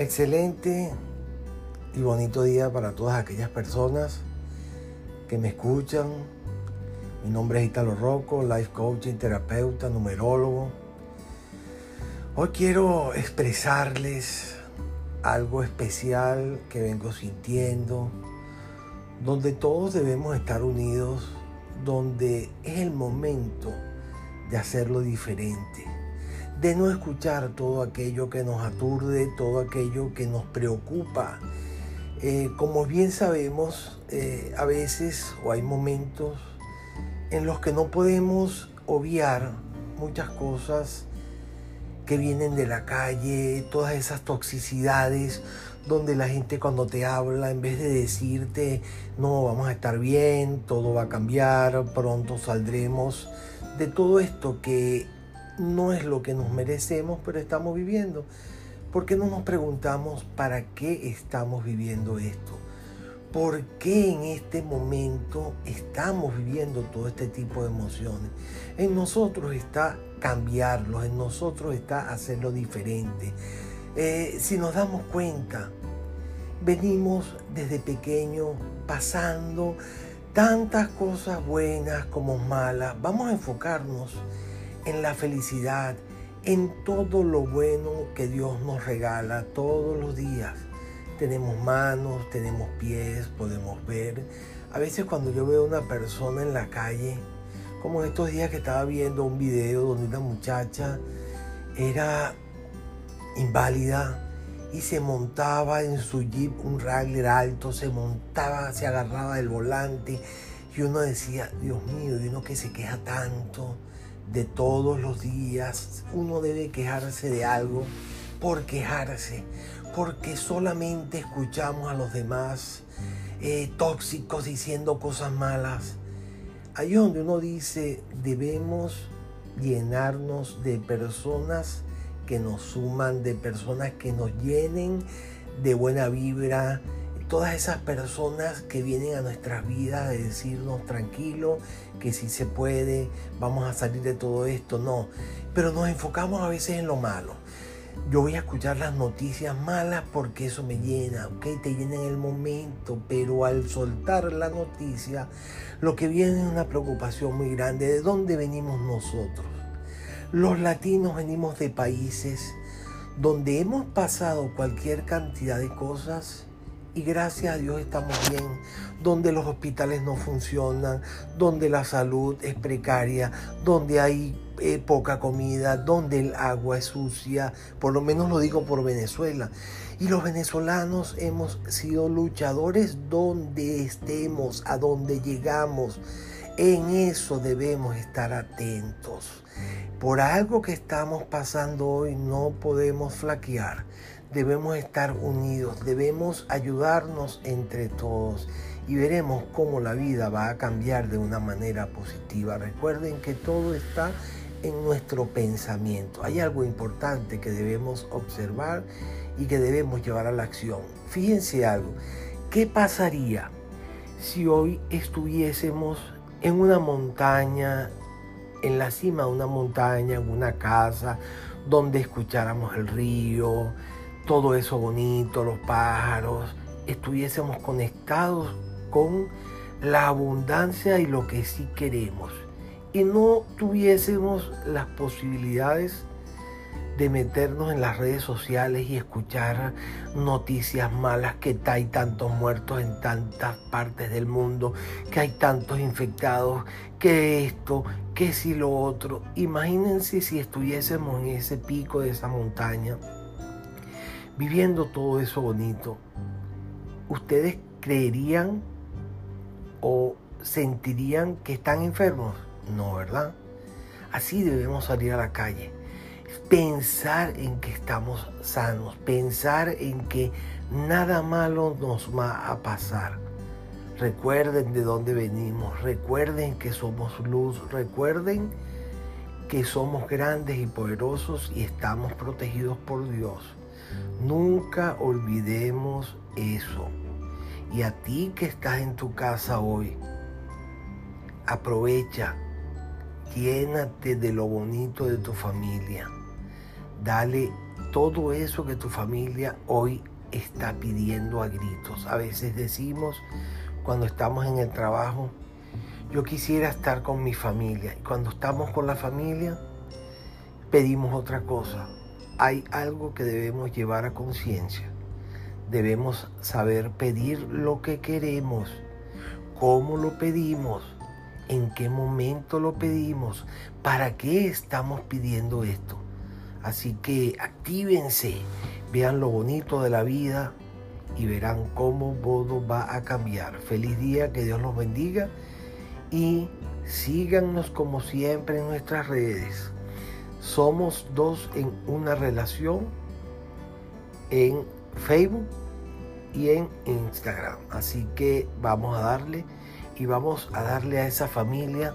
Excelente y bonito día para todas aquellas personas que me escuchan. Mi nombre es Italo Rocco, life coaching, terapeuta, numerólogo. Hoy quiero expresarles algo especial que vengo sintiendo, donde todos debemos estar unidos, donde es el momento de hacerlo diferente de no escuchar todo aquello que nos aturde, todo aquello que nos preocupa. Eh, como bien sabemos, eh, a veces o hay momentos en los que no podemos obviar muchas cosas que vienen de la calle, todas esas toxicidades donde la gente cuando te habla, en vez de decirte, no, vamos a estar bien, todo va a cambiar, pronto saldremos de todo esto que no es lo que nos merecemos, pero estamos viviendo. ¿Por qué no nos preguntamos para qué estamos viviendo esto? ¿Por qué en este momento estamos viviendo todo este tipo de emociones? En nosotros está cambiarlo, en nosotros está hacerlo diferente. Eh, si nos damos cuenta, venimos desde pequeño pasando tantas cosas buenas como malas. Vamos a enfocarnos en la felicidad, en todo lo bueno que Dios nos regala todos los días. Tenemos manos, tenemos pies, podemos ver. A veces cuando yo veo a una persona en la calle, como estos días que estaba viendo un video donde una muchacha era inválida y se montaba en su jeep, un Wrangler alto, se montaba, se agarraba del volante y uno decía, Dios mío, y uno que se queja tanto de todos los días. Uno debe quejarse de algo por quejarse, porque solamente escuchamos a los demás eh, tóxicos diciendo cosas malas. Ahí donde uno dice, debemos llenarnos de personas que nos suman, de personas que nos llenen de buena vibra, todas esas personas que vienen a nuestras vidas a decirnos tranquilo, que si se puede, vamos a salir de todo esto, no. Pero nos enfocamos a veces en lo malo. Yo voy a escuchar las noticias malas porque eso me llena, ok, te llena en el momento, pero al soltar la noticia, lo que viene es una preocupación muy grande. ¿De dónde venimos nosotros? Los latinos venimos de países donde hemos pasado cualquier cantidad de cosas y gracias a Dios estamos bien, donde los hospitales no funcionan, donde la salud es precaria, donde hay eh, poca comida, donde el agua es sucia, por lo menos lo digo por Venezuela. Y los venezolanos hemos sido luchadores donde estemos, a donde llegamos. En eso debemos estar atentos. Por algo que estamos pasando hoy no podemos flaquear debemos estar unidos, debemos ayudarnos entre todos y veremos cómo la vida va a cambiar de una manera positiva. Recuerden que todo está en nuestro pensamiento. Hay algo importante que debemos observar y que debemos llevar a la acción. Fíjense algo, ¿qué pasaría si hoy estuviésemos en una montaña, en la cima de una montaña, en una casa, donde escucháramos el río, todo eso bonito, los pájaros, estuviésemos conectados con la abundancia y lo que sí queremos. Y no tuviésemos las posibilidades de meternos en las redes sociales y escuchar noticias malas que hay tantos muertos en tantas partes del mundo, que hay tantos infectados, que esto, que si lo otro. Imagínense si estuviésemos en ese pico de esa montaña viviendo todo eso bonito, ¿ustedes creerían o sentirían que están enfermos? No, ¿verdad? Así debemos salir a la calle. Pensar en que estamos sanos, pensar en que nada malo nos va a pasar. Recuerden de dónde venimos, recuerden que somos luz, recuerden que somos grandes y poderosos y estamos protegidos por Dios. Nunca olvidemos eso. Y a ti que estás en tu casa hoy, aprovecha, llénate de lo bonito de tu familia. Dale todo eso que tu familia hoy está pidiendo a gritos. A veces decimos cuando estamos en el trabajo, yo quisiera estar con mi familia. Y cuando estamos con la familia, pedimos otra cosa. Hay algo que debemos llevar a conciencia. Debemos saber pedir lo que queremos, cómo lo pedimos, en qué momento lo pedimos, para qué estamos pidiendo esto. Así que actívense, vean lo bonito de la vida y verán cómo todo va a cambiar. Feliz día, que Dios los bendiga y síganos como siempre en nuestras redes. Somos dos en una relación en Facebook y en Instagram. Así que vamos a darle y vamos a darle a esa familia